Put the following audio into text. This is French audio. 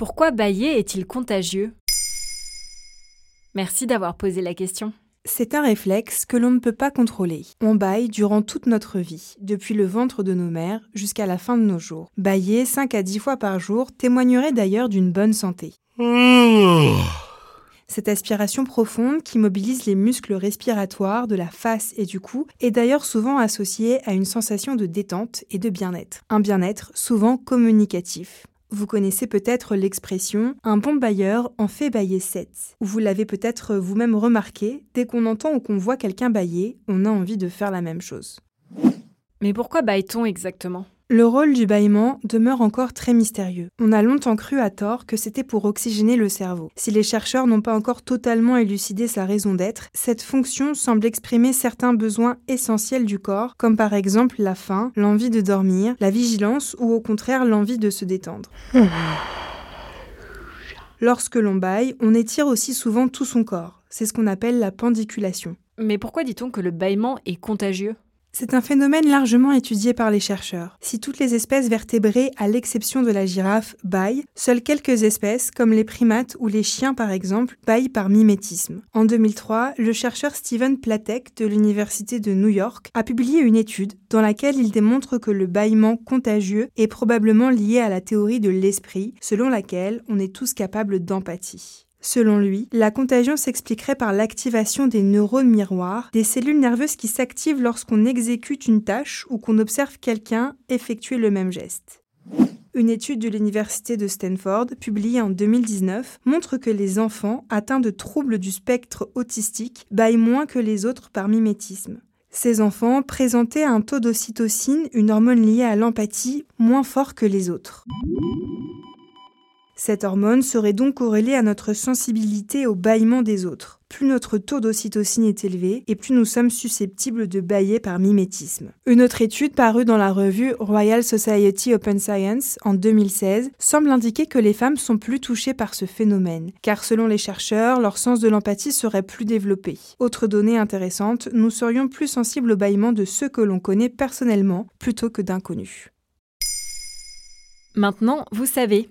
Pourquoi bailler est-il contagieux? Merci d'avoir posé la question. C'est un réflexe que l'on ne peut pas contrôler. On baille durant toute notre vie, depuis le ventre de nos mères jusqu'à la fin de nos jours. Bailler 5 à 10 fois par jour témoignerait d'ailleurs d'une bonne santé. Cette aspiration profonde qui mobilise les muscles respiratoires de la face et du cou est d'ailleurs souvent associée à une sensation de détente et de bien-être. Un bien-être souvent communicatif. Vous connaissez peut-être l'expression un bon bailleur en fait bailler sept. Vous l'avez peut-être vous-même remarqué, dès qu'on entend ou qu'on voit quelqu'un bailler, on a envie de faire la même chose. Mais pourquoi baille-t-on exactement? Le rôle du bâillement demeure encore très mystérieux. On a longtemps cru à tort que c'était pour oxygéner le cerveau. Si les chercheurs n'ont pas encore totalement élucidé sa raison d'être, cette fonction semble exprimer certains besoins essentiels du corps, comme par exemple la faim, l'envie de dormir, la vigilance ou au contraire l'envie de se détendre. Lorsque l'on baille, on étire aussi souvent tout son corps. C'est ce qu'on appelle la pendiculation. Mais pourquoi dit-on que le bâillement est contagieux? C'est un phénomène largement étudié par les chercheurs. Si toutes les espèces vertébrées, à l'exception de la girafe, baillent, seules quelques espèces, comme les primates ou les chiens par exemple, baillent par mimétisme. En 2003, le chercheur Steven Platek de l'Université de New York a publié une étude dans laquelle il démontre que le bâillement contagieux est probablement lié à la théorie de l'esprit, selon laquelle on est tous capables d'empathie. Selon lui, la contagion s'expliquerait par l'activation des neurones miroirs, des cellules nerveuses qui s'activent lorsqu'on exécute une tâche ou qu'on observe quelqu'un effectuer le même geste. Une étude de l'Université de Stanford, publiée en 2019, montre que les enfants atteints de troubles du spectre autistique baillent moins que les autres par mimétisme. Ces enfants présentaient un taux d'ocytocine, une hormone liée à l'empathie, moins fort que les autres. Cette hormone serait donc corrélée à notre sensibilité au bâillement des autres. Plus notre taux d'ocytocine est élevé et plus nous sommes susceptibles de bailler par mimétisme. Une autre étude parue dans la revue Royal Society Open Science en 2016 semble indiquer que les femmes sont plus touchées par ce phénomène, car selon les chercheurs, leur sens de l'empathie serait plus développé. Autre donnée intéressante, nous serions plus sensibles au bâillement de ceux que l'on connaît personnellement plutôt que d'inconnus. Maintenant, vous savez,